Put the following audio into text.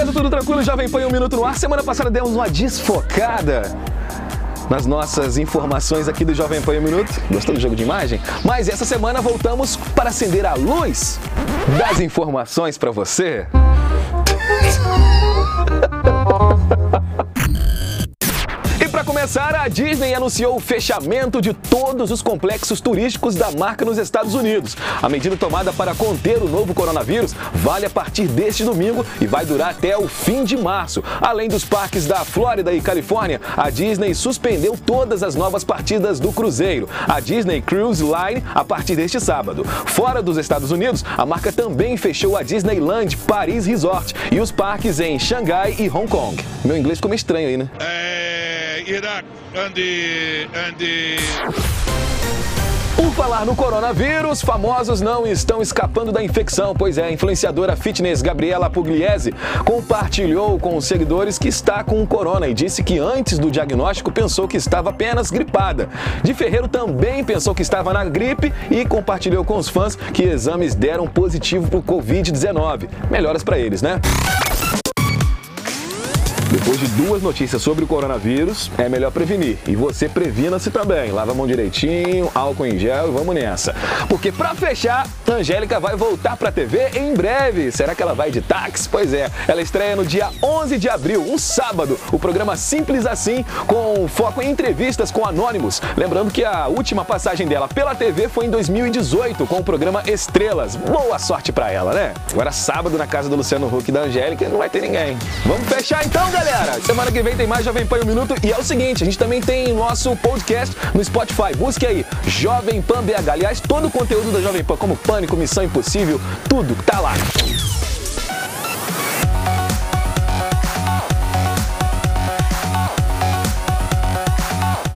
Beleza, tudo tranquilo? Jovem Pan um minuto no ar. Semana passada demos uma desfocada nas nossas informações aqui do Jovem Pan um minuto. Gostou do jogo de imagem? Mas essa semana voltamos para acender a luz das informações para você. Para começar, a Disney anunciou o fechamento de todos os complexos turísticos da marca nos Estados Unidos. A medida tomada para conter o novo coronavírus vale a partir deste domingo e vai durar até o fim de março. Além dos parques da Flórida e Califórnia, a Disney suspendeu todas as novas partidas do cruzeiro, a Disney Cruise Line, a partir deste sábado. Fora dos Estados Unidos, a marca também fechou a Disneyland Paris Resort e os parques em Xangai e Hong Kong. Meu inglês ficou meio estranho aí, né? É... Iraq and and. Por falar no coronavírus, famosos não estão escapando da infecção, pois é, a influenciadora fitness Gabriela Pugliese compartilhou com os seguidores que está com corona e disse que antes do diagnóstico pensou que estava apenas gripada. De Ferreiro também pensou que estava na gripe e compartilhou com os fãs que exames deram positivo para o Covid-19. Melhoras para eles, né? Depois de duas notícias sobre o coronavírus, é melhor prevenir. E você previna-se também. Lava a mão direitinho, álcool em gel vamos nessa. Porque para fechar, Angélica vai voltar para a TV em breve. Será que ela vai de táxi? Pois é, ela estreia no dia 11 de abril, um sábado, o programa Simples Assim, com foco em entrevistas com anônimos. Lembrando que a última passagem dela pela TV foi em 2018, com o programa Estrelas. Boa sorte para ela, né? Agora sábado na casa do Luciano Huck e da Angélica não vai ter ninguém. Vamos fechar então, galera? Galera. Semana que vem tem mais Jovem Pan um Minuto. E é o seguinte, a gente também tem nosso podcast no Spotify. Busque aí, Jovem Pan BH. Aliás, todo o conteúdo da Jovem Pan, como Pânico, Missão Impossível, tudo tá lá.